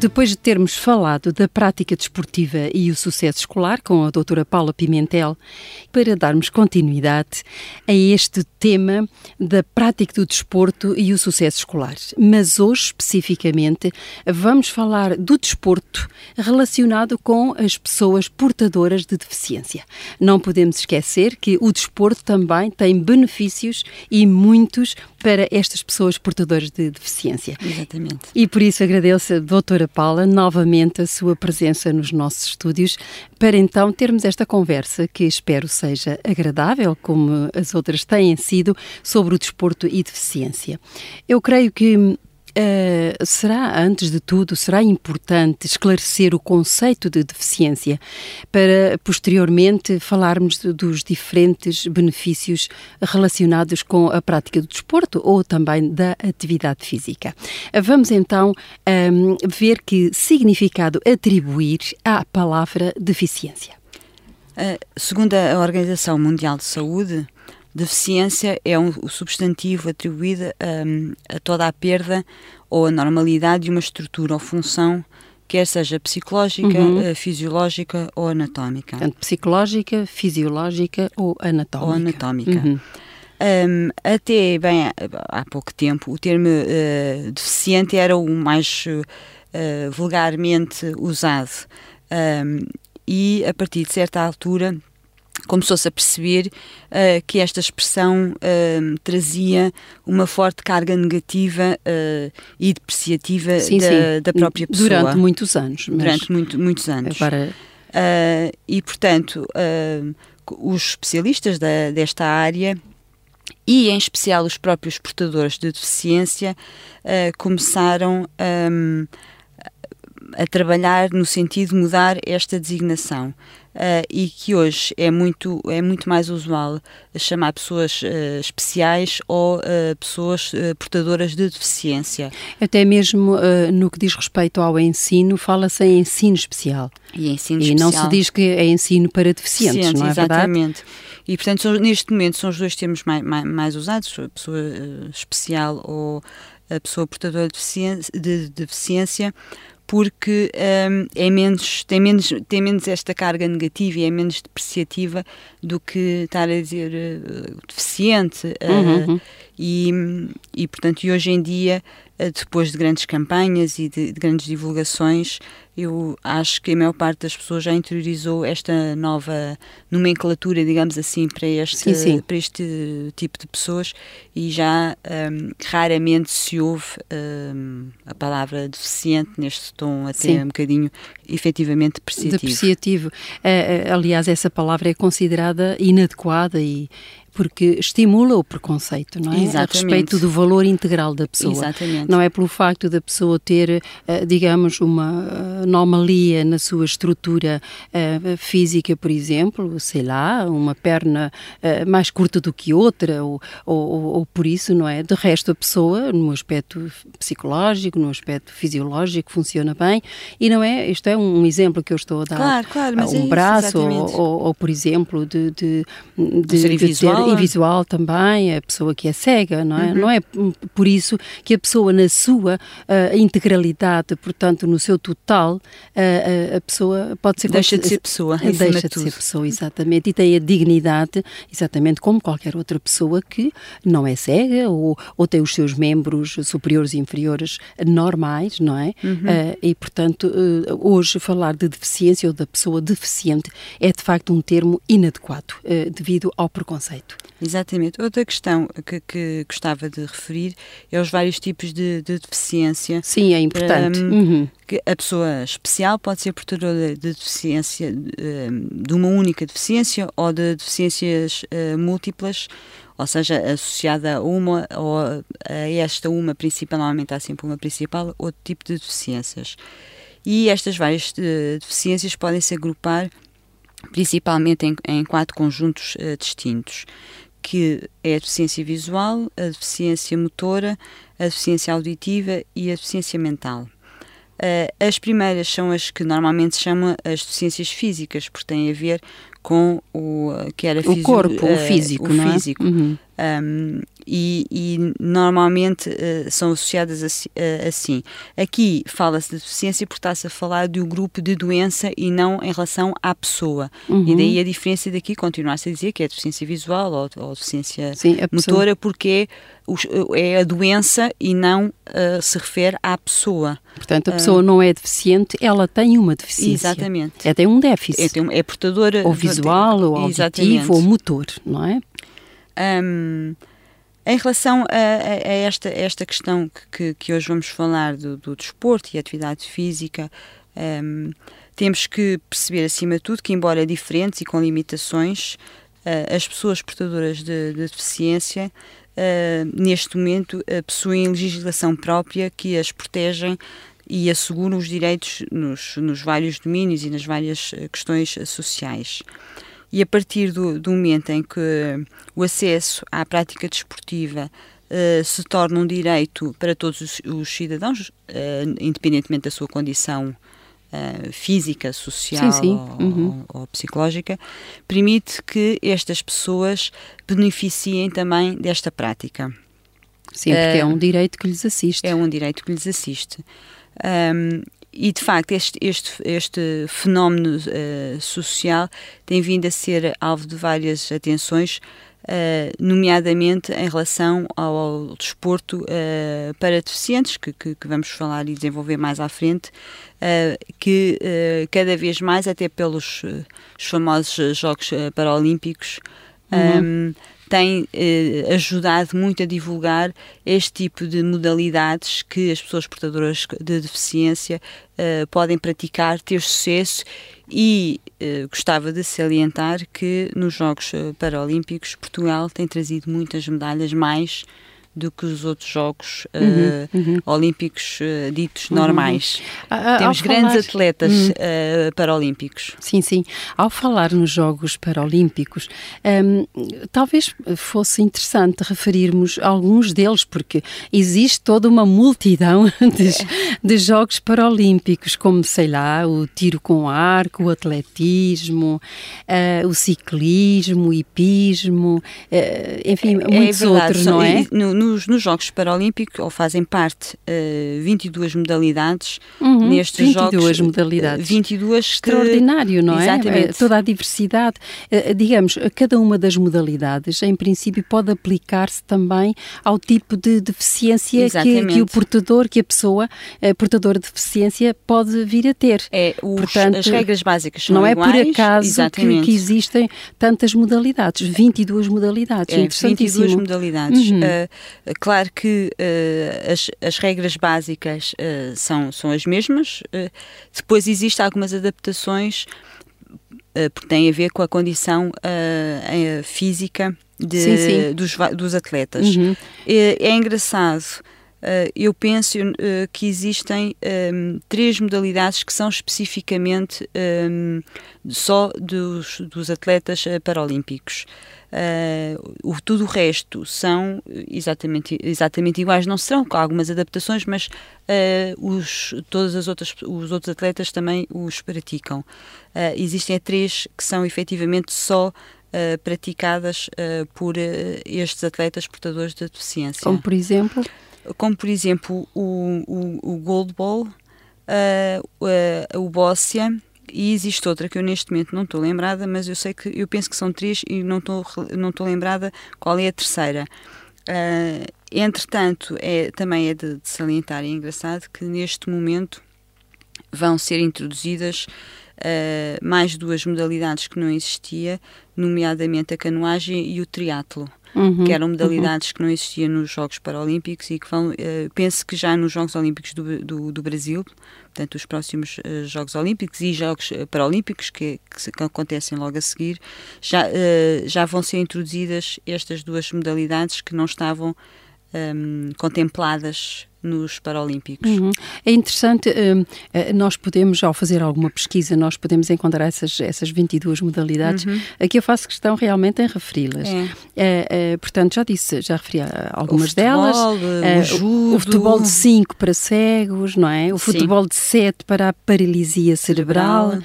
Depois de termos falado da prática desportiva e o sucesso escolar com a doutora Paula Pimentel, para darmos continuidade a este tema da prática do desporto e o sucesso escolar. Mas hoje, especificamente, vamos falar do desporto relacionado com as pessoas portadoras de deficiência. Não podemos esquecer que o desporto também tem benefícios e muitos para estas pessoas portadoras de deficiência. Exatamente. E por isso agradeço a doutora Paula novamente a sua presença nos nossos estúdios para então termos esta conversa que espero seja agradável, como as outras têm sido, sobre o desporto e deficiência. Eu creio que Uh, será, antes de tudo, será importante esclarecer o conceito de deficiência para posteriormente falarmos dos diferentes benefícios relacionados com a prática do desporto ou também da atividade física. Vamos então um, ver que significado atribuir à palavra deficiência. Uh, segundo a Organização Mundial de Saúde, Deficiência é um, o substantivo atribuído um, a toda a perda ou a normalidade de uma estrutura ou função, quer seja psicológica, uhum. Eh, fisiológica ou anatómica. Portanto, psicológica, fisiológica ou anatómica. Ou anatómica. Uhum. Um, até bem há pouco tempo, o termo uh, deficiente era o mais uh, vulgarmente usado. Um, e a partir de certa altura começou-se a perceber uh, que esta expressão uh, trazia uma forte carga negativa uh, e depreciativa sim, da, sim. da, própria pessoa. Durante muitos anos. Durante muito, muitos anos. Agora... e, portanto, os especialistas da, desta área e, em especial, os próprios portadores de deficiência começaram um, a trabalhar no sentido de mudar esta designação uh, e que hoje é muito, é muito mais usual chamar pessoas uh, especiais ou uh, pessoas portadoras de deficiência. Até mesmo no que diz respeito ao ensino, fala-se em ensino especial. E, ensino e especial. não se diz que é ensino para deficientes, deficientes não é exatamente. verdade? E, portanto, são, neste momento são os dois termos mais, mais, mais usados, a pessoa especial ou a pessoa portadora de deficiência, de deficiência porque um, é menos, tem, menos, tem menos esta carga negativa e é menos depreciativa do que estar a dizer uh, deficiente. Uh, uhum. e, e, portanto, hoje em dia, depois de grandes campanhas e de, de, grandes divulgações, eu acho que a maior parte das pessoas já interiorizou esta nova nomenclatura, digamos assim, para este, sim, sim. Para este tipo de pessoas e já um, raramente se ouve um, a palavra deficiente neste tom até sim. um bocadinho efetivamente depreciativo. Depreciativo. Uh, aliás, essa palavra é considerada inadequada e porque estimula o preconceito, não é? Exatamente. A respeito do valor integral da pessoa. Exatamente. Não é pelo facto da pessoa ter, eh, digamos, uma anomalia na sua estrutura uh, física, por exemplo, sei lá, uma perna uh, mais curta do que outra, ou, ou, ou, por isso, não é? De resto, a pessoa, no aspecto psicológico, no aspecto fisiológico, funciona bem, e não é? Isto é um exemplo que eu estou a dar. Claro, claro, mas um é braço, isso, ou, ou, por exemplo, de, de, de, de, de ter e visual também, a pessoa que é cega, não é? Uhum. Não é por isso que a pessoa na sua uh, integralidade, portanto no seu total, uh, a pessoa pode ser... Deixa de ser pessoa, Deixa de ser pessoa, exatamente, e tem a dignidade, exatamente como qualquer outra pessoa que não é cega ou, ou tem os seus membros superiores e inferiores normais, não é? Uhum. Uh, e, portanto, hoje falar de deficiência ou da pessoa deficiente é de facto um termo inadequado devido ao preconceito. Exatamente. Outra questão que, que, gostava de referir é os vários tipos de, de deficiência. Sim, é importante. Um, uhum. que a pessoa especial pode ser portadora de deficiência, de uma única deficiência ou de deficiências uh, múltiplas, ou seja, associada a uma ou a esta uma principal, normalmente há sempre uma principal, outro tipo de deficiências. E estas várias uh, deficiências podem se agrupar principalmente em, em quatro conjuntos uh, distintos, que é a deficiência visual, a deficiência motora, a deficiência auditiva e a deficiência mental. Uh, as primeiras são as que normalmente se chamam as deficiências físicas, porque têm a ver com o que era o corpo, o físico, o é? físico. Uhum. Um, e, e, normalmente uh, são associadas assim, uh, assim. Aqui fala-se de deficiência porque está-se a falar de um grupo de doença e não em relação à pessoa. Uhum. E daí a diferença daqui continua-se a dizer que é deficiência visual ou, ou deficiência Sim, motora, porque é, é, a doença e não uh, se refere à pessoa. Portanto, a pessoa não é deficiente, ela tem uma deficiência. Exatamente. É, tem um déficit. É, é portadora. Ou visual, ou auditivo, exatamente. ou motor, não é? Um, em relação a, a, esta, esta questão que, que, hoje vamos falar do, do desporto e atividade física, um, temos que perceber, acima de tudo, que, embora diferentes e com limitações, uh, as pessoas portadoras de, de deficiência, uh, neste momento, uh, possuem legislação própria que as protegem e asseguram os direitos nos, nos vários domínios e nas várias questões sociais e a partir do, do momento em que o acesso à prática desportiva uh, se torna um direito para todos os, os cidadãos, uh, independentemente da sua condição uh, física, social sim, sim. Uhum. Ou, ou, psicológica, permite que estas pessoas beneficiem também desta prática. Sim, porque é um direito que lhes assiste. É um direito que lhes assiste. Um, e de facto este, este, este fenómeno uh, social tem vindo a ser alvo de várias atenções, uh, nomeadamente em relação ao, ao desporto uh, para deficientes, que, que, que, vamos falar e desenvolver mais à frente, que cada vez mais, até pelos os famosos Jogos Paralímpicos, uhum. um, tem eh, ajudado muito a divulgar este tipo de modalidades que as pessoas portadoras de deficiência eh, podem praticar, ter sucesso e eh, gostava de salientar que nos Jogos eh, Paralímpicos Portugal tem trazido muitas medalhas mais do que os outros Jogos uh, uhum, olímpicos uh, ditos uhum. normais. Uhum. Temos grandes falar... atletas uh, paralímpicos. Sim, sim. Ao falar nos Jogos Paralímpicos, um, talvez fosse interessante referirmos alguns deles, porque existe toda uma multidão de, de Jogos Paralímpicos, como, sei lá, o tiro com arco, o atletismo, o ciclismo, o hipismo, enfim, é muitos é outros, não é? No, nos, nos Jogos Paralímpicos, ou fazem parte uh, eh, 22 modalidades uhum, nestes 22 Jogos. 22 modalidades. 22 Extraordinário, que, não é? Exatamente. é? Toda a diversidade. Uh, digamos, cada uma das modalidades, em princípio, pode aplicar-se também ao tipo de deficiência que, que, o portador, que a pessoa uh, portadora de deficiência pode vir a ter. É, os, Portanto, as regras básicas são Não iguais, é por acaso que, que, existem tantas modalidades, 22 modalidades, é, 22 modalidades. Uhum. Uh, claro que uh, as, as regras básicas uh, são, são as mesmas, depois existem algumas adaptações porque têm a ver com a condição física de, sim, sim. Dos, dos atletas. Uhum. É, é engraçado Uh, eu penso uh, que existem um, três modalidades que são especificamente um, só dos, dos atletas uh, paralímpicos. o, tudo o resto são exatamente, exatamente iguais, não serão com algumas adaptações, mas os, todas as outras, os outros atletas também os praticam. existem três que são efetivamente só praticadas por estes atletas portadores de deficiência. Como por exemplo? como por exemplo o, o, o Gold Ball, uh, uh, o Bóssia, e existe outra que eu neste momento não estou lembrada, mas eu sei que eu penso que são três e não estou não estou lembrada qual é a terceira. Uh, entretanto, é, também é de, de salientar e é engraçado que neste momento vão ser introduzidas uh, mais duas modalidades que não existia, nomeadamente a canoagem e o triatlo uhum, que eram modalidades uhum. que não existiam nos Jogos Paralímpicos e que vão, uh, penso que já nos Jogos Olímpicos do, do, do Brasil, portanto, os próximos uh, Jogos Olímpicos e Jogos uh, Paralímpicos, que, que, que, acontecem logo a seguir, já, já vão ser introduzidas estas duas modalidades que não estavam um, contempladas nos Paralímpicos. Uhum. É interessante, uh, nós podemos, ao fazer alguma pesquisa, nós podemos encontrar essas, essas 22 modalidades. Uhum. Aqui eu faço questão realmente em referi-las. É. Uh, portanto, já disse, já referi a algumas o futebol, delas. O, judo. o futebol de 5 para cegos, não é? O futebol Sim. de 7 para a paralisia cerebral.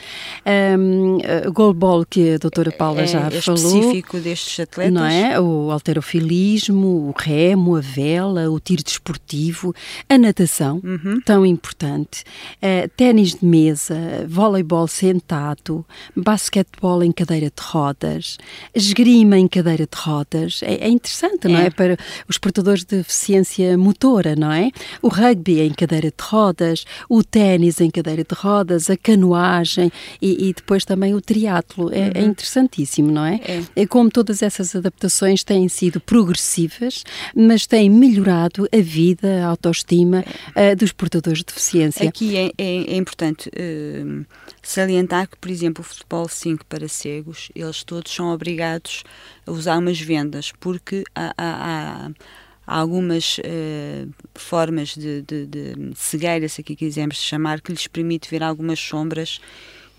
Um, o goalball, que a doutora Paula é, já é falou. específico destes atletas. Não é? O alterofilismo, o remo, a vela, o tiro desportivo, a natação, uhum. tão importante, uh, ténis de mesa, voleibol sentado, basquetebol em cadeira de rodas, esgrima em cadeira de rodas. É, é interessante, não é. é? Para os portadores de deficiência motora, não é? O rugby em cadeira de rodas, o ténis em cadeira de rodas, a canoagem e, e depois também o triatlo. É, é uhum. é interessantíssimo, não é? é? Como todas essas adaptações têm sido progressivas, mas têm melhorado a vida, a autoestima uh, dos portadores de deficiência. Aqui é, é, é importante uh, salientar que, por exemplo, o futebol 5 para cegos, eles todos são obrigados a usar umas vendas, porque há, há, há algumas uh, formas de, de, de, cegueira, se aqui quisermos chamar, que lhes permite ver algumas sombras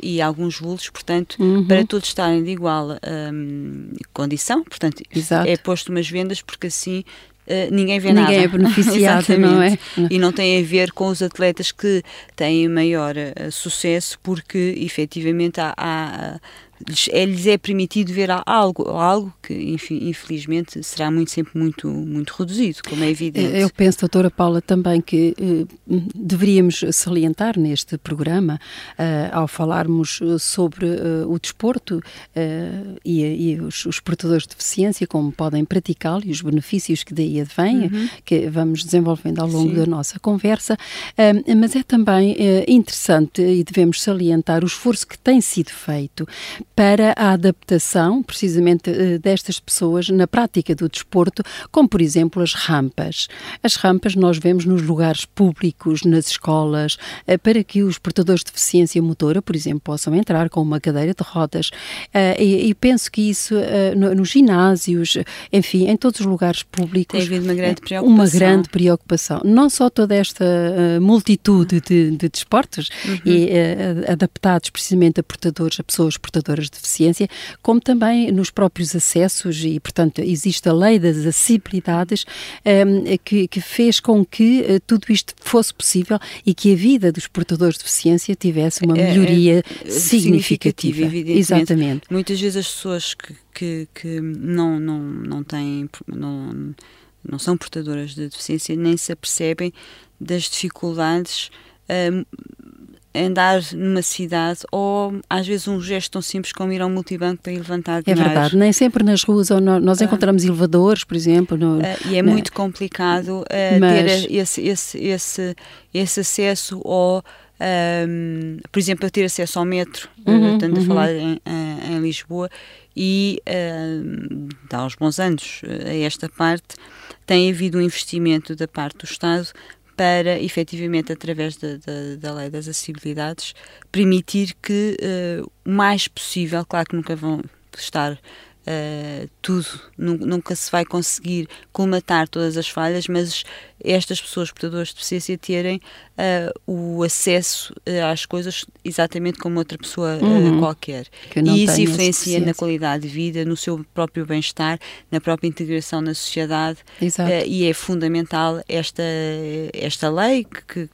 e alguns vultos, portanto, uhum. para todos estarem de igual um, condição, portanto, Exato. é posto umas vendas porque assim Uh, ninguém vê ninguém nada. Ninguém é beneficiado, não é? E não tem a ver com os atletas que têm maior uh, sucesso, porque efetivamente há, há lhes é, lhes é permitido ver algo, algo que, enfim, infelizmente, será muito sempre muito, muito reduzido, como é evidente. Eu penso, doutora Paula, também que eh, deveríamos salientar neste programa, eh, ao falarmos sobre eh, o desporto e, e os, os, portadores de deficiência, como podem praticá-lo e os benefícios que daí advêm, uhum. que vamos desenvolvendo ao longo Sim. da nossa conversa, mas é também interessante e devemos salientar o esforço que tem sido feito para a adaptação, precisamente, eh, destas pessoas na prática do desporto, como, por exemplo, as rampas. As rampas nós vemos nos lugares públicos, nas escolas, eh, para que os portadores de deficiência motora, por exemplo, possam entrar com uma cadeira de rodas. Eh, e, penso que isso nos ginásios, enfim, em todos os lugares públicos. Tem havido uma grande preocupação. Uma grande preocupação. Não só toda esta multitude de, de desportos uhum. e adaptados precisamente a portadores, a pessoas portadoras de deficiência, como também nos próprios acessos e, portanto, existe a lei das acessibilidades um, que, que, fez com que uh, tudo isto fosse possível e que a vida dos portadores de deficiência tivesse uma melhoria é, é, significativa. Exatamente. Muitas vezes as pessoas que, que, que não, não, não têm... Não, não são portadoras de deficiência nem se apercebem das dificuldades um, andar numa cidade ou às vezes um gesto tão simples como ir ao multibanco para ir levantar dinheiro. É verdade, nem sempre nas ruas ou no, nós ah. encontramos elevadores, por exemplo. No, uh, e é não. muito complicado uh, Mas... ter esse, esse, esse, esse acesso ou um, por exemplo, ter acesso ao metro, uhum, estando uhum. a falar em, em, Lisboa, e uh, há uns bons anos a esta parte, tem havido um investimento da parte do Estado para, efetivamente, através da, da, da lei das acessibilidades, permitir que uh, o mais possível, claro que nunca vão estar Uh, tudo, nunca se vai conseguir colmatar todas as falhas, mas estas pessoas portadoras de deficiência terem uh, o acesso uh, às coisas exatamente como outra pessoa uhum. qualquer. E isso influencia na qualidade de vida, no seu próprio bem-estar, na própria integração na sociedade. e é fundamental esta, esta lei que, que,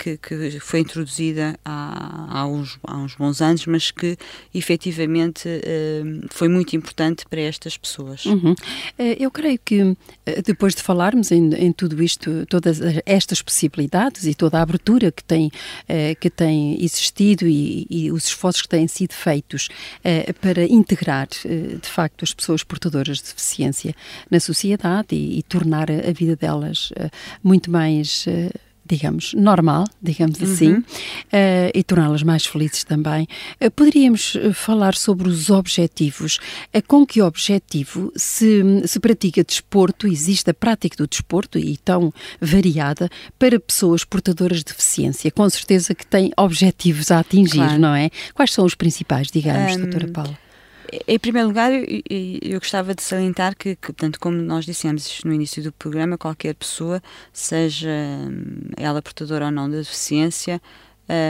que foi introduzida há, há, uns, há uns bons anos, mas que efetivamente uh, foi muito importante para estas pessoas. Uhum. Eh, eu creio que eh, depois de falarmos em, em, tudo isto, todas estas possibilidades e toda a abertura que tem, que tem existido e, e, os esforços que têm sido feitos para integrar de facto as pessoas portadoras de deficiência na sociedade e, e tornar a vida delas muito mais digamos, normal, digamos uhum. assim, uh, e torná-las mais felizes também. Uh, poderíamos eh, falar sobre os objetivos. Uh, com que objetivo se, se pratica desporto, existe a prática do desporto e tão variada para pessoas portadoras de deficiência? Com certeza que tem objetivos a atingir, claro. não é? Quais são os principais, digamos, um, doutora Paula? Em primeiro lugar, eu, gostava de salientar que, que, portanto, como nós dissemos no início do programa, qualquer pessoa, seja hum, ela portadora ou não da deficiência,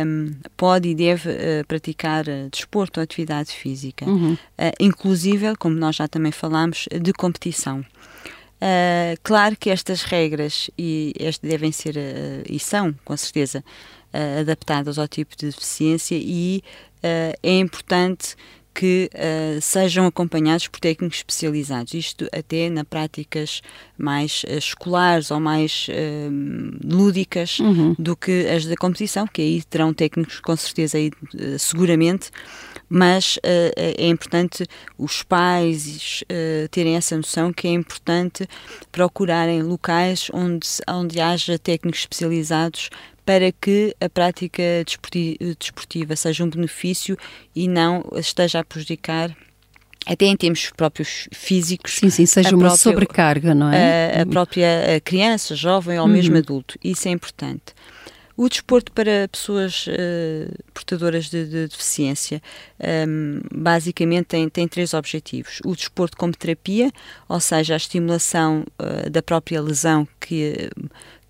um, pode e deve uh, praticar uh, desporto ou atividade física, uhum. uh, inclusive, como nós já também falámos, de competição. Uh, claro que estas regras e este devem ser uh, e são, com certeza, uh, adaptadas ao tipo de deficiência e é importante que sejam acompanhados por técnicos especializados. Isto até na práticas mais escolares ou mais lúdicas uhum. do que as da competição, que aí terão técnicos com certeza aí, seguramente mas uh, é importante os pais uh, terem essa noção que é importante procurarem locais onde, onde haja técnicos especializados para que a prática desportiva seja um benefício e não esteja a prejudicar até em termos próprios físicos. Sim, sim, seja uma própria, sobrecarga, não é? A, a própria criança, jovem ou uhum. mesmo adulto. Isso é importante. O desporto para pessoas uh, portadoras de, de deficiência um, ehm, basicamente tem, tem três objetivos. O desporto como terapia, ou seja, a estimulação uh, da própria lesão que,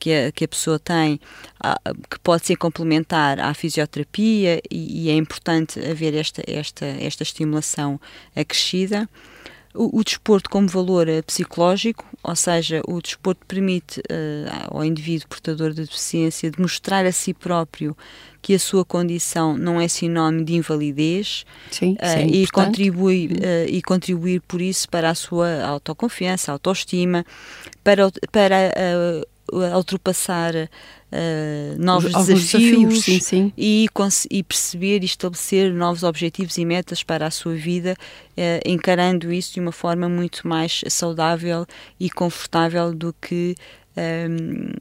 que, a, que a pessoa tem, uh, que pode ser complementar à fisioterapia e, e, é importante haver esta, esta, esta estimulação acrescida. O, o, desporto como valor eh, psicológico, ou seja, o desporto permite uh, ao indivíduo portador de deficiência demonstrar a si próprio que a sua condição não é sinónimo de invalidez Sim, uh, e, contribui, uh, e contribuir por isso para a sua autoconfiança, autoestima, para, para ultrapassar uh, novos desafios, desafios sim, sim. E, e, perceber e estabelecer novos objetivos e metas para a sua vida, uh, encarando isso de uma forma muito mais saudável e confortável do que um, ehm,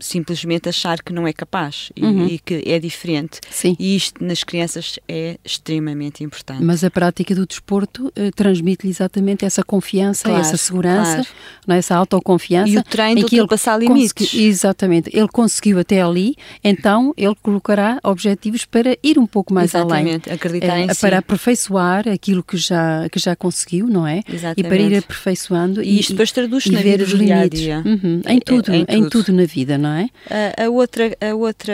simplesmente achar que não é capaz e, uhum. e, que é diferente. Sim. E isto nas crianças é extremamente importante. Mas a prática do desporto uh, transmite-lhe exatamente essa confiança, claro, essa segurança, claro. não é? essa autoconfiança. E o treino de ultrapassar limites. Exatamente. Ele conseguiu até ali, então ele colocará objetivos para ir um pouco mais exatamente. além. Acreditar uh, em Para si. aperfeiçoar aquilo que já, que já conseguiu, não é? Exatamente. E para ir aperfeiçoando. E, e isto depois traduz-se na vida os limites. Dia -dia. Uhum. Em, tudo, em, tudo, em tudo na vida, não é? A, a outra, a outra,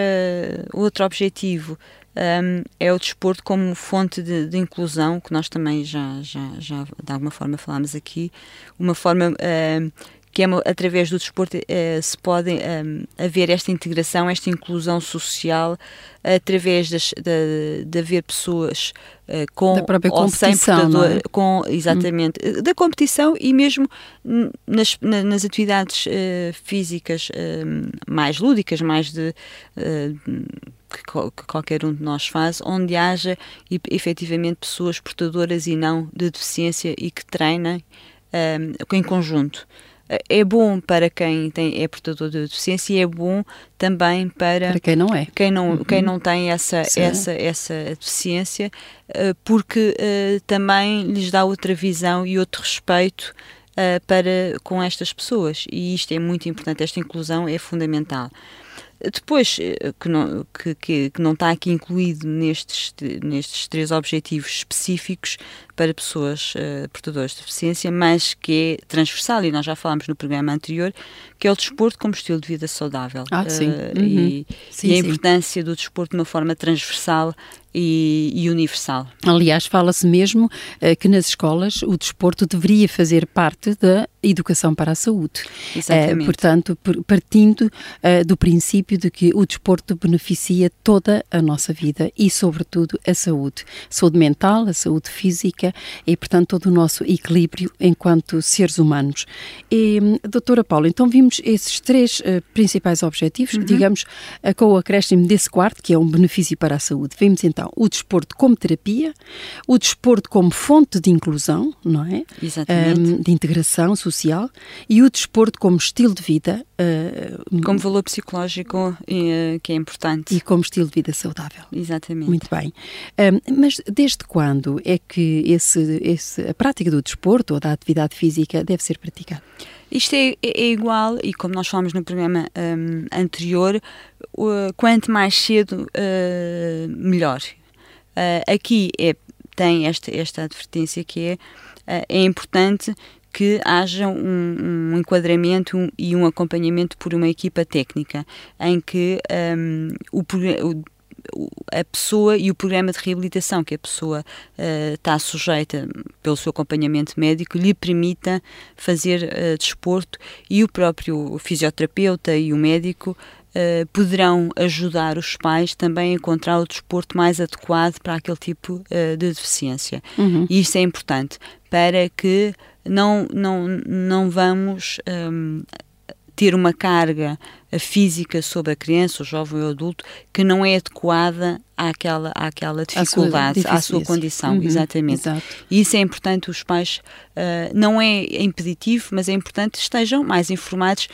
outro objetivo um, é o desporto como fonte de, de, inclusão, que nós também já, já, já de alguma forma falámos aqui, uma forma um, que é através do desporto uh, se pode um, haver esta integração, esta inclusão social através das, de, de haver pessoas uh, com da própria ou sem portador, é? com exatamente hum. da competição e mesmo nas, na, nas atividades uh, físicas mais lúdicas, mais de que, que, qualquer um de nós faz, onde haja efetivamente pessoas portadoras e não de deficiência e que treinem um, em conjunto é bom para quem tem, é portador de deficiência e é bom também para, para quem não é. Quem não, uhum. quem não tem essa, essa, essa deficiência, eh, porque uh, também lhes dá outra visão e outro respeito uh, para, com estas pessoas. E isto é muito importante, esta inclusão é fundamental. Depois, eh, que não, que, que, que não está aqui incluído nestes, nestes três objetivos específicos para pessoas uh, portadoras de deficiência, mas que é transversal, e nós já falámos no programa anterior, que é o desporto como estilo de vida saudável. Ah, sim. Uh, uhum. e, sim, e, a sim. importância do desporto de uma forma transversal e, e universal. Aliás, fala-se mesmo uh, que nas escolas o desporto deveria fazer parte da educação para a saúde. Exatamente. Uh, portanto, partindo uh, do princípio de que o desporto beneficia toda a nossa vida e, sobretudo, a saúde. Saúde mental, a saúde física e, portanto, todo o nosso equilíbrio enquanto seres humanos. E, doutora Paula, então vimos esses três principais objetivos, uhum. digamos, com o acréscimo desse quarto, que é um benefício para a saúde. Vimos então o desporto como terapia, o desporto como fonte de inclusão, não é? Exatamente. Um, de integração social e o desporto como estilo de vida. Uh, como valor psicológico uh, que é importante. E como estilo de vida saudável. Exatamente. Muito bem. Um, mas desde quando é que esse, esse, a prática do desporto ou da atividade física deve ser praticada? Isto é, é, igual, e como nós falamos no programa um, anterior, quanto mais cedo, uh, melhor. Uh, aqui é tem esta, esta advertência que é, uh, é importante que haja um, um enquadramento e um acompanhamento por uma equipa técnica, em que um, o, o a pessoa e o programa de reabilitação que a pessoa uh, está sujeita pelo seu acompanhamento médico lhe permita fazer uh, desporto e o próprio fisioterapeuta e o médico uh, poderão ajudar os pais também a encontrar o desporto mais adequado para aquele tipo de deficiência. Uhum. E isso é importante para que não, não, não vamos um, ter uma carga física sobre a criança, o jovem ou adulto, que não é adequada àquela, àquela dificuldade, à sua, condição, uhum, exatamente. Exato. E isso é importante, os pais, uh, não é impeditivo, mas é importante que estejam mais informados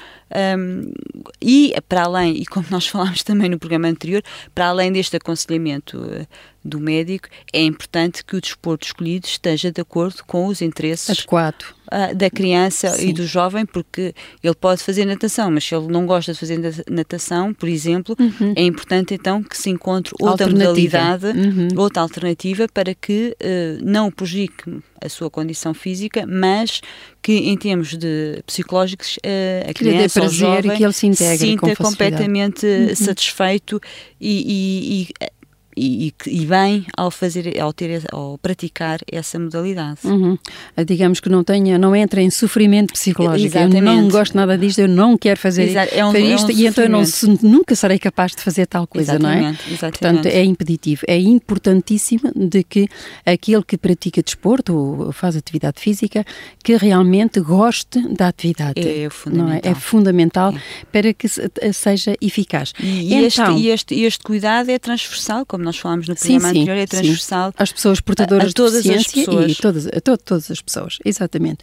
um, e, para além, e como nós falámos também no programa anterior, para além deste aconselhamento uh, do médico, é importante que o desporto escolhido esteja de acordo com os interesses Adequado. Uh, da criança Sim. e do jovem, porque ele pode fazer natação, mas se ele não gosta de fazer natação, por exemplo, uhum. é importante então que se encontre outra modalidade, uhum. outra alternativa para que uh, não prejudique a sua condição física, mas que em termos de psicológicos uh, a criança ou jovem e que ele se integre sinta completamente uhum. satisfeito e, e, e e, e, bem ao fazer ao ter ao praticar essa modalidade uhum. digamos que não tenha não entra em sofrimento psicológico Exatamente. eu não gosto nada disto eu não quero fazer, é um, fazer isto é um e então eu não, nunca serei capaz de fazer tal coisa Exatamente. não é Exatamente. portanto é impeditivo é importantíssimo de que aquele que pratica desporto ou faz atividade física que realmente goste da atividade é fundamental não é? é fundamental é. para que seja eficaz e, então, este, este, este cuidado é transversal como nós falámos no programa sim, anterior, é transversal sim. às pessoas portadoras a, a todas de as pessoas. e todas, a, to, todas as pessoas, exatamente.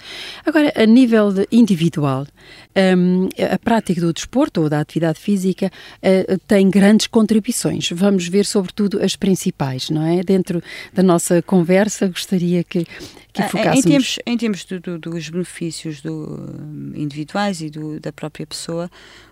Agora, a nível individual, um, a prática do desporto ou da atividade física uh, tem grandes contribuições. Vamos ver, sobretudo, as principais, não é? Dentro da nossa conversa, gostaria que, que focássemos... Em termos, em termos do, do, dos benefícios do, individuais e do, da própria pessoa,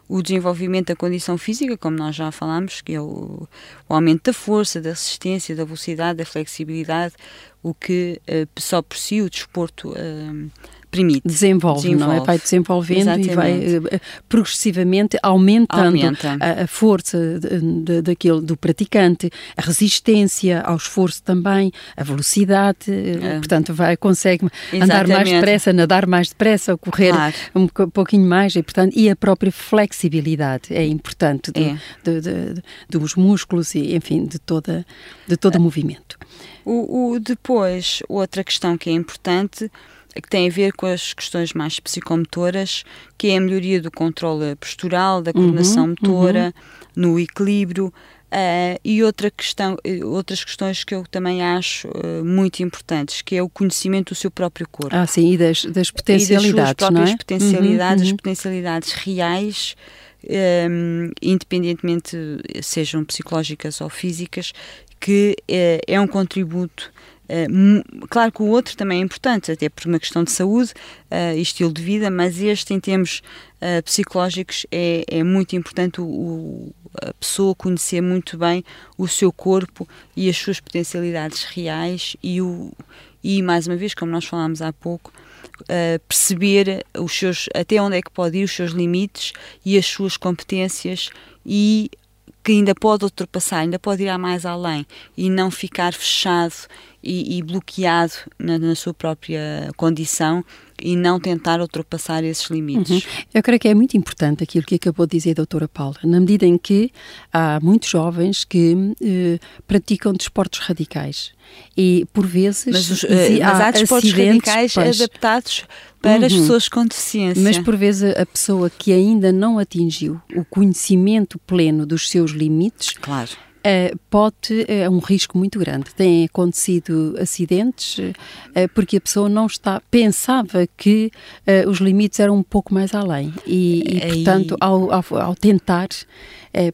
o desenvolvimento da condição física, como nós já falámos, que é o, o aumento da força, da resistência, da velocidade, da flexibilidade, o que uh, só por si o desporto uh, permite. Desenvolve, desenvolve, não é? Vai desenvolvendo Exatamente. e vai uh, progressivamente aumentando Aumenta. a, a, força de, daquele, do praticante, a resistência ao esforço também, a velocidade, é. portanto vai, consegue Exatamente. andar mais depressa, nadar mais depressa, correr claro. um pouquinho mais e, portanto, e a própria flexibilidade é importante do, é. de, de, dos músculos e, enfim, de, toda, de todo o movimento. O, o, depois, outra questão que é importante que tem a ver com as questões mais psicomotoras, que é a melhoria do controle postural, da coordenação uhum, motora, uhum. no equilíbrio. Uh, e outra questão, eh, outras questões que eu também acho uh, muito importantes, que é o conhecimento do seu próprio corpo. Ah, sim, e das, das potencialidades, e das suas próprias é? potencialidades, uhum, as uhum. potencialidades reais, um, independentemente sejam psicológicas ou físicas, que é um contributo claro que o outro também é importante, até por uma questão de saúde uh, e estilo de vida, mas este, em termos uh, psicológicos, é, é, muito importante o, a pessoa conhecer muito bem o seu corpo e as suas potencialidades reais e, o, e mais uma vez, como nós falámos há pouco, perceber os seus, até onde é que pode ir os seus limites e as suas competências e que ainda pode ultrapassar, ainda pode ir mais além e não ficar fechado e, e bloqueado na, na, sua própria condição e não tentar ultrapassar esses limites. Uhum. Eu creio que é muito importante aquilo que acabou de dizer a doutora Paula, na medida em que há muitos jovens que eh, praticam desportos radicais e por vezes mas, os, há, mas há desportos radicais pois, adaptados para uhum. as pessoas com deficiência. Mas por vezes a pessoa que ainda não atingiu o conhecimento pleno dos seus limites, claro Uh, pode, é um risco muito grande. Têm acontecido acidentes uh, porque a pessoa não está, pensava que uh, os limites eram um pouco mais além e, e portanto, ao, ao, ao tentar,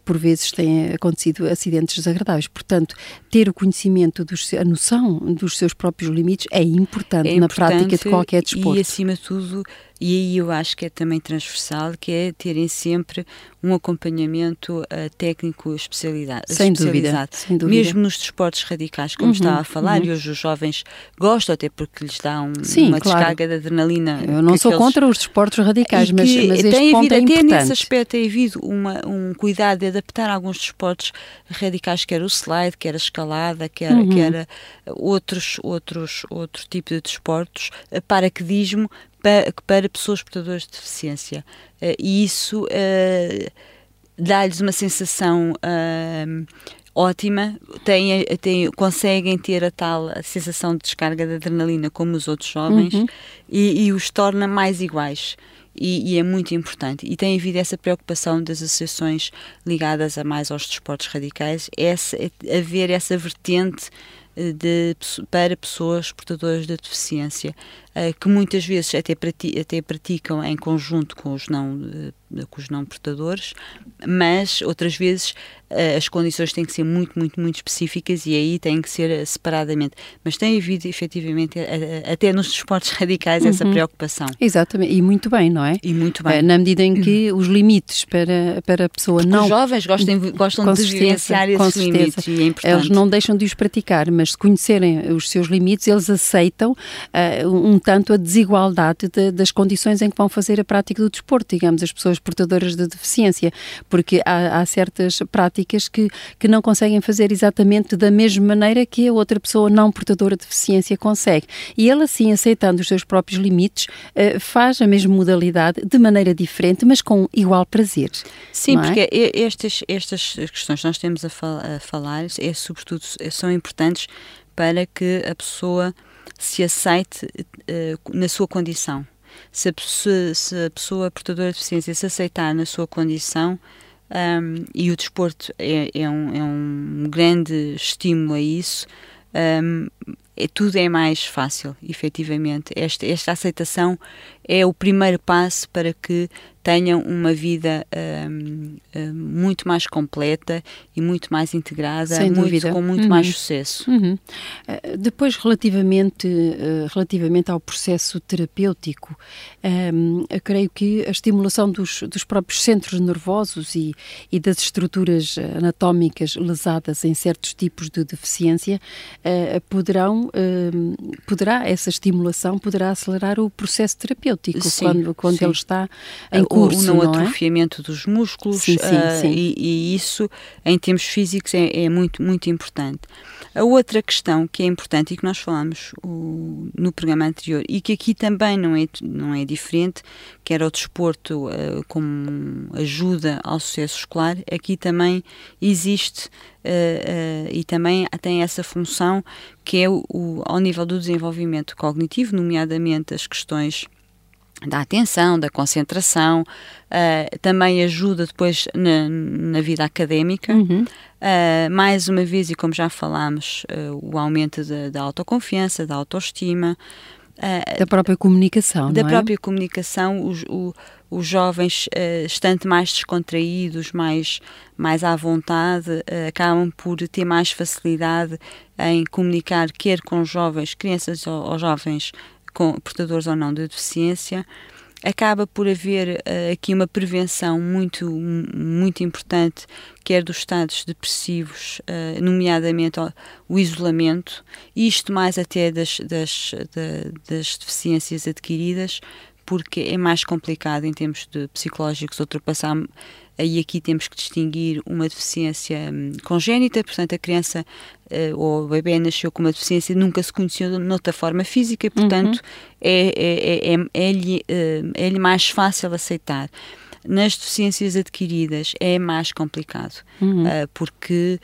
por vezes têm acontecido acidentes desagradáveis. Portanto, ter o conhecimento, dos, a noção dos seus próprios limites é importante, é importante na prática de qualquer desporto. E, acima de tudo, e aí eu acho que é também transversal, que é terem sempre um acompanhamento uh, técnico especialidade, sem especializado. Dúvida, sem dúvida. Mesmo nos desportos radicais, como uhum, estava a falar, uhum. e hoje os jovens gostam, até porque lhes dá um, Sim, uma claro. descarga de adrenalina. Eu não sou aqueles... contra os desportos radicais, mas, mas este tem ponto havido, é importante. Até nesse aspecto tem havido uma, um cuidado de adaptar alguns desportos radicais, quer o slide, quer a escalada, quer, uhum. quer outros, outros, outro tipo de desportos, paraquedismo, para, para pessoas portadoras de deficiência. Uh, e isso uh, dá-lhes uma sensação uh, ótima, tem, tem, conseguem ter a tal a sensação de descarga de adrenalina como os outros jovens uhum. e, e, os torna mais iguais. E, e, é muito importante. E tem havido essa preocupação das associações ligadas a mais aos desportos radicais, essa, haver essa vertente de, para pessoas portadoras de deficiência, que muitas vezes até, até praticam em conjunto com os não, com os não portadores, mas outras vezes eh, as condições têm que ser muito, muito, muito específicas e aí têm que ser eh, separadamente. Mas tem havido efetivamente, eh, até nos desportos radicais, uhum. essa preocupação. Exatamente, e muito bem, não é? E muito bem. Na medida em que os limites para, para a pessoa Porque não. Os jovens gostam, gostam de vivenciar esses limites e é importante. Eles não deixam de os praticar, mas se conhecerem os seus limites, eles aceitam uh, um tanto a desigualdade de, das condições em que vão fazer a prática do desporto, digamos, as pessoas portadoras de deficiência, porque há, há certas práticas que, que não conseguem fazer exatamente da mesma maneira que a outra pessoa não portadora de deficiência consegue. E ele, assim, aceitando os seus próprios limites, uh, faz a mesma modalidade de maneira diferente, mas com igual prazer. Sim, é? porque estas, estas questões que nós temos a, fal a falar, é, sobretudo, são importantes para que a pessoa se aceite uh, na sua condição. Se a, se, a, pessoa portadora de deficiência se aceitar na sua condição, um, e o desporto é, é, um, é, um, grande estímulo a isso, um, é, tudo é mais fácil, efetivamente. Esta, esta aceitação é o primeiro passo para que tenham uma vida um, um, muito mais completa e muito mais integrada, Sem muito, com muito uhum. mais sucesso. Uhum. Uh, depois, relativamente, uh, relativamente ao processo terapêutico, um, eu creio que a estimulação dos, dos próprios centros nervosos e, e das estruturas anatómicas lesadas em certos tipos de deficiência uh, poderão, poderá, essa estimulação poderá acelerar o processo terapêutico sim, quando, quando sim. ele está em curso, o não, não atrofiamento é? dos músculos sim, uh. E, e, isso em termos físicos é, é, muito muito importante a outra questão que é importante e que nós falamos o, no programa anterior e que aqui também não é não é diferente que era o desporto uh, como ajuda ao sucesso escolar aqui também existe uh, e também tem essa função que é o, o, ao nível do desenvolvimento cognitivo nomeadamente as questões da atenção, da concentração, uh, também ajuda depois na, na vida académica. Uhum. Uh, mais uma vez, e como já falámos, uh, o aumento da, da, autoconfiança, da autoestima. da própria comunicação, Da é? própria comunicação, os, o, os jovens, estando mais descontraídos, mais, mais à vontade, acabam por ter mais facilidade em comunicar, quer com jovens, crianças ou, ou jovens com portadores ou não de deficiência, acaba por haver uh, aqui uma prevenção muito, muito importante, quer dos estados depressivos, uh, nomeadamente o, isolamento, isto mais até das, das, da, das deficiências adquiridas, porque é mais complicado em termos de psicológicos ultrapassar Aí aqui temos que distinguir uma deficiência hum, congénita, portanto a criança uh, ou o bebê nasceu com uma deficiência nunca se conheceu noutra forma física e portanto uhum. é, é, é, é-lhe é, é, é mais fácil aceitar. Nas deficiências adquiridas é mais complicado, uhum. uh, porque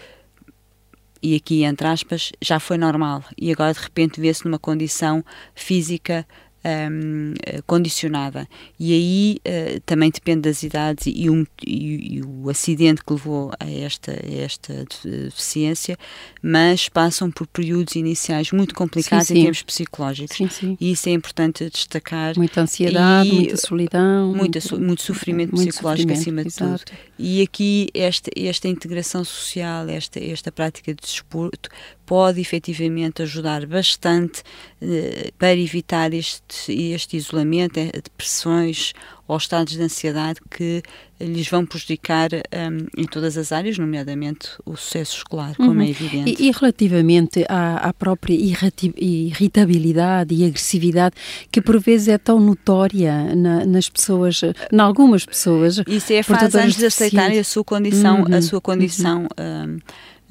e aqui entre aspas, já foi normal e agora de repente vê-se numa condição física um, condicionada. E aí uh, também depende das idades e, um, e, e, o acidente que levou a esta, a esta deficiência, mas passam por períodos iniciais muito complicados sim, sim. em termos psicológicos. Sim, sim. E isso é importante destacar. Muita ansiedade, e, muita solidão. Muita, muito sofrimento muito psicológico sofrimento, acima de exato. tudo. E aqui esta, esta integração social, esta, esta prática de desporto pode efetivamente ajudar bastante eh, para evitar este, este isolamento, eh, depressões ou estados de ansiedade que lhes vão prejudicar um, em todas as áreas, nomeadamente o sucesso escolar, como uhum. é evidente. E, e relativamente à, à, própria irritabilidade e agressividade, que por vezes é tão notória na, nas pessoas, em algumas pessoas. Isso é a fase antes de aceitarem a sua condição, uhum. a sua condição. Uhum. Um,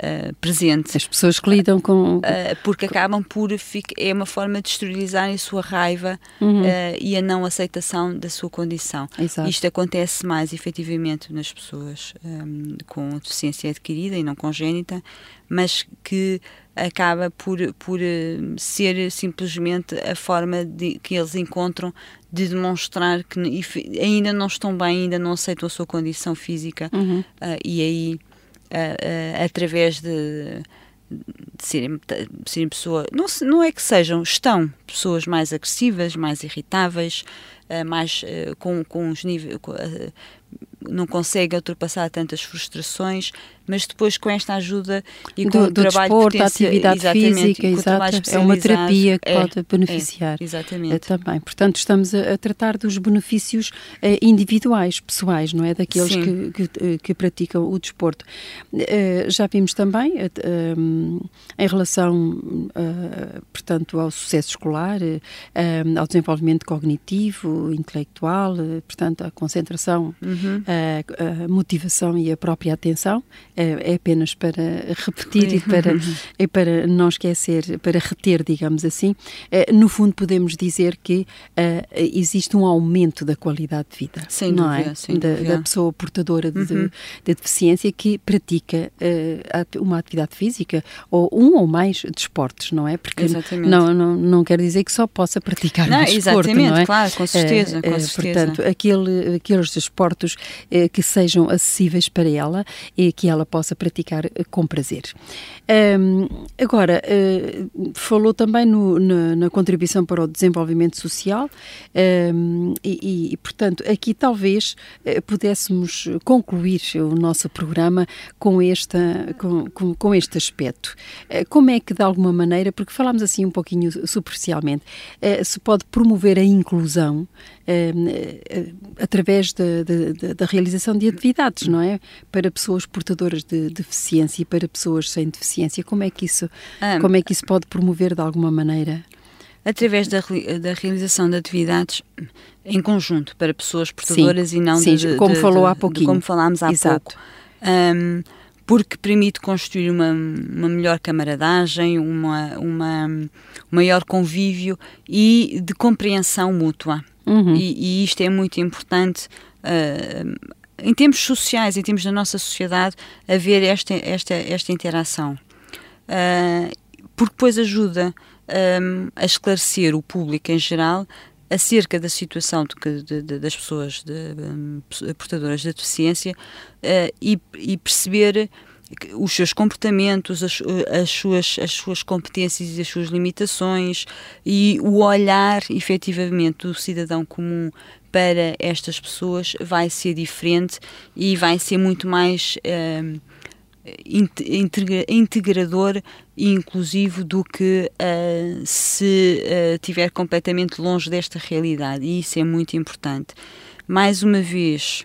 uh, presente. As pessoas que lidam com. Uh, porque acabam por. É uma forma de exteriorizarem a sua raiva uhum. uh, e a não aceitação da sua condição. Exato. Isto acontece mais efetivamente nas pessoas um, com deficiência adquirida e não congénita, mas que acaba por, por ser simplesmente a forma de, que eles encontram de demonstrar que ainda não estão bem, ainda não aceitam a sua condição física uhum. uh, e aí uh, através de, de serem, de serem pessoas. Não, não é que sejam, estão pessoas mais agressivas, mais irritáveis, uh, mais uh, com, com os níveis. não conseguem ultrapassar tantas frustrações, mas depois com esta ajuda e com do, o trabalho desporto, a atividade física, exato, é uma terapia que é, pode beneficiar. É, exatamente. Também. Portanto, estamos a, a tratar dos benefícios eh, individuais, pessoais, não é? Daqueles que, que, eh, que, praticam o desporto. Eh, já vimos também, em relação, portanto, ao sucesso escolar, ao desenvolvimento cognitivo, intelectual, portanto, a concentração, uhum. a, a motivação e a própria atenção, é, é apenas para repetir e para, e para não esquecer, para reter, digamos assim. É, no fundo, podemos dizer que uh, existe um aumento da qualidade de vida. Sem não dúvida, é? sem da, dúvida. da pessoa portadora de, uhum. de, de, deficiência que pratica uma atividade física ou um ou mais desportos, não é? Porque exatamente. não, não, não quer dizer que só possa praticar não, um desporto, exatamente, não é? claro, com certeza, com certeza. Portanto, aquele, aqueles desportos que sejam acessíveis para ela e que ela possa praticar eh, com prazer. Um, agora, uh, falou também no, na, na, contribuição para o desenvolvimento social um, e, e, portanto, aqui talvez uh, pudéssemos concluir o nosso programa com, esta, com, com, com este aspecto. Uh, como é que, de alguma maneira, porque falámos assim um pouquinho superficialmente, se pode promover a inclusão através da, da, da, realização de atividades, não é? Para pessoas portadoras de deficiência e para pessoas sem deficiência. Como é que isso, como é que isso pode promover de alguma maneira? Através da, da realização de atividades em conjunto para pessoas portadoras sim, e não sim, de, como de, falou de, há pouquinho. como falámos há Exato. pouco. Um, porque permite construir uma, uma melhor camaradagem, uma, uma um maior convívio e de compreensão mútua. Uhum. E, e, isto é muito importante uh, em termos sociais, em termos da nossa sociedade, haver esta, esta, esta interação. Uh, porque depois ajuda um, a esclarecer o público em geral acerca da situação de, de, de, das pessoas um, portadoras de deficiência uh, e, e, perceber os seus comportamentos, as, as, suas, as suas competências e as suas limitações e o olhar efetivamente do cidadão comum para estas pessoas vai ser diferente e vai ser muito mais uh, integrador e inclusivo do que uh, se uh, estiver completamente longe desta realidade e isso é muito importante. Mais uma vez,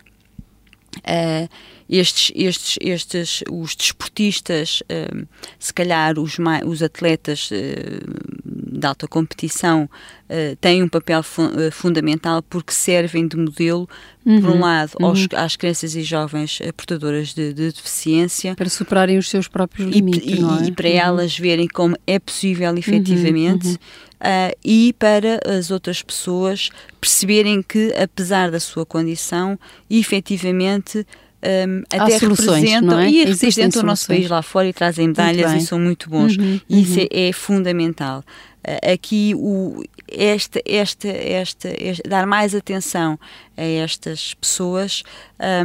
uh, estes, estes, estes, os desportistas, uh, se calhar os, os atletas uh, de alta competição, uh, têm um papel fu fundamental porque servem de modelo, uhum, por um uhum, lado, uhum. aos, às crianças e jovens portadoras de, de, deficiência. Para superarem os seus próprios limites, e, é? e para uhum. elas verem como é possível efetivamente. Uhum, Uh, e para as outras pessoas perceberem que, apesar da sua condição, efetivamente um, até representam é? e representam o nosso país lá fora e trazem medalhas e são muito bons. Uhum, e isso uhum. é, é, fundamental. Uh, aqui o, esta, esta, esta, esta, dar mais atenção a estas pessoas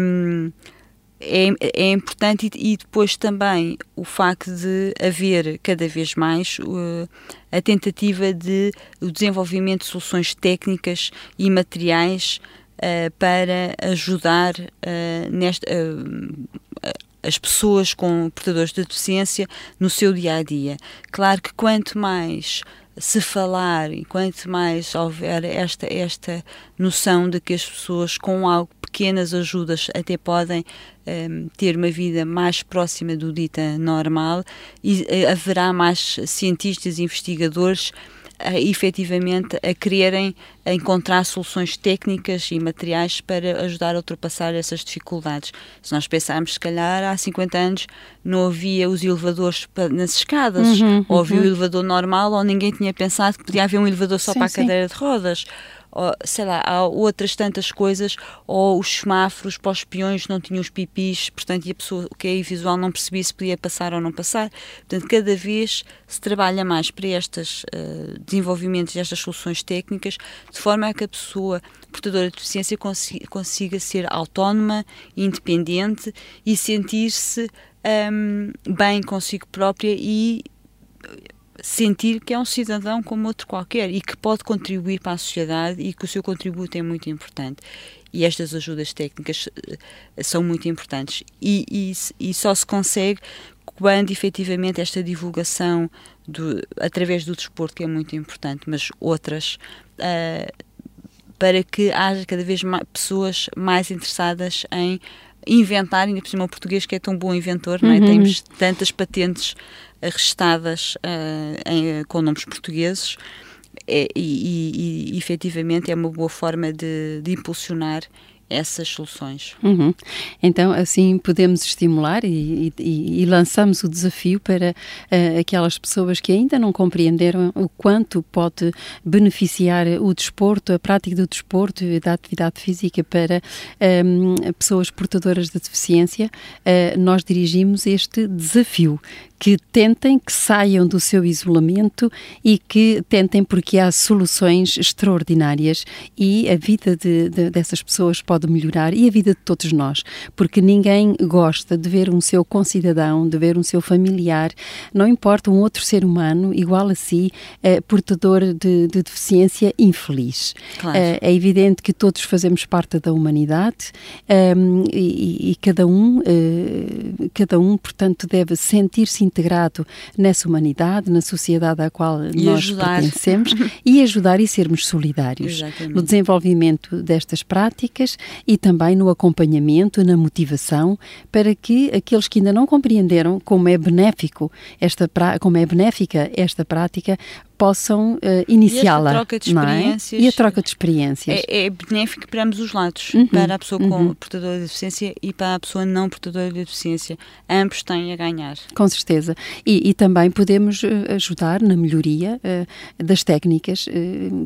um, é, é importante e, e, depois também o facto de haver cada vez mais uh, a tentativa de o desenvolvimento de soluções técnicas e materiais uh, para ajudar uh, nesta, uh, as pessoas com portadores de deficiência no seu dia a dia. Claro que quanto mais se falar e quanto mais houver esta, esta noção de que as pessoas com algo pequenas ajudas até podem um, ter uma vida mais próxima do dita normal e haverá mais cientistas e investigadores a, efetivamente a quererem encontrar soluções técnicas e materiais para ajudar a ultrapassar essas dificuldades. Se nós pensarmos, se calhar, há 50 anos não havia os elevadores nas escadas, uhum, ou havia uhum. o elevador normal, ou ninguém tinha pensado que podia haver um elevador só sim, para a cadeira sim. de rodas sei lá, há outras tantas coisas, ou os semáforos para os peões não tinham os pipis, portanto, e a pessoa que é visual não percebia se podia passar ou não passar. Portanto, cada vez se trabalha mais para estes uh, desenvolvimentos, estas soluções técnicas, de forma a que a pessoa portadora de deficiência consiga, consiga ser autónoma, independente e sentir-se um, bem consigo própria e sentir que é um cidadão como outro qualquer e que pode contribuir para a sociedade e que o seu contributo é muito importante. E estas ajudas técnicas uh, são muito importantes. E, e, e, só se consegue quando efetivamente esta divulgação do, através do desporto, que é muito importante, mas outras. Uh, para que haja cada vez mais pessoas mais interessadas em inventar, ainda por cima o português que é tão bom inventor, não é? Uhum. Temos tantas patentes arrestadas uh, em, com nomes portugueses é, e, e, e, efetivamente é uma boa forma de, de impulsionar essas soluções. Uhum. Então, assim podemos estimular e, e, e lançamos o desafio para uh, aquelas pessoas que ainda não compreenderam o quanto pode beneficiar o desporto, a prática do desporto e da atividade física para um, ehm, pessoas portadoras de deficiência. Uh, nós dirigimos este desafio que tentem, que saiam do seu isolamento e que tentem, porque há soluções extraordinárias e a vida de, de, dessas pessoas pode melhorar e a vida de todos nós, porque ninguém gosta de ver um seu concidadão, de ver um seu familiar, não importa um outro ser humano igual a si, eh, portador de, de, deficiência infeliz. Claro. Eh, é evidente que todos fazemos parte da humanidade eh, e, e, cada um, eh, cada um, portanto, deve sentir-se integrado nessa humanidade, na sociedade à qual e nós ajudar. pertencemos e ajudar e sermos solidários Exatamente. no desenvolvimento destas práticas e também no acompanhamento, na motivação, para que aqueles que ainda não compreenderam como é benéfico esta como é benéfica esta prática possam uh, iniciá-la. E troca de experiências. É? E a troca de experiências. É, é benéfico para ambos os lados, uhum, para a pessoa com uhum. portadora de deficiência e para a pessoa não portadora de deficiência. Ambos têm a ganhar. Com certeza. E, e também podemos uh, ajudar na melhoria uh, das técnicas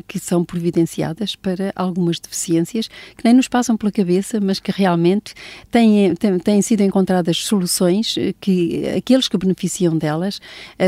que são providenciadas para algumas deficiências que nem nos passam pela cabeça, mas que realmente têm, têm, têm sido encontradas soluções que aqueles que beneficiam delas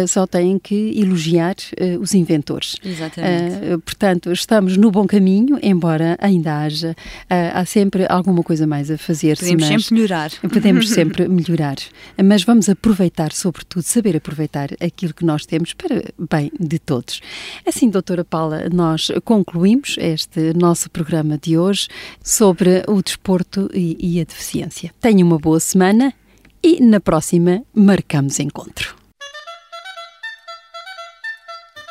só têm que elogiar os inventores. Exatamente. Uh, portanto, estamos no bom caminho, embora ainda haja, uh, há sempre alguma coisa mais a fazer. Podemos sempre melhorar. Podemos sempre melhorar. Mas vamos aproveitar, sobretudo, saber aproveitar aquilo que nós temos para bem de todos. Assim, doutora Paula, nós concluímos este nosso programa de hoje sobre o desporto e, e a deficiência. Tenha uma boa semana e na próxima marcamos encontro.